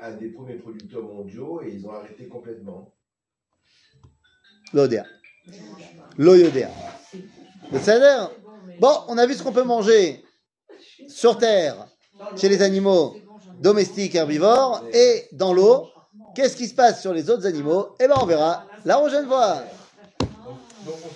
un des premiers producteurs mondiaux et ils ont arrêté complètement. L'odéa. L'oyodéa. Bon, on a vu ce qu'on peut manger sur terre, chez les animaux domestiques herbivores, et dans l'eau. Qu'est-ce qui se passe sur les autres animaux? Eh bien, on verra la prochaine fois. Donc on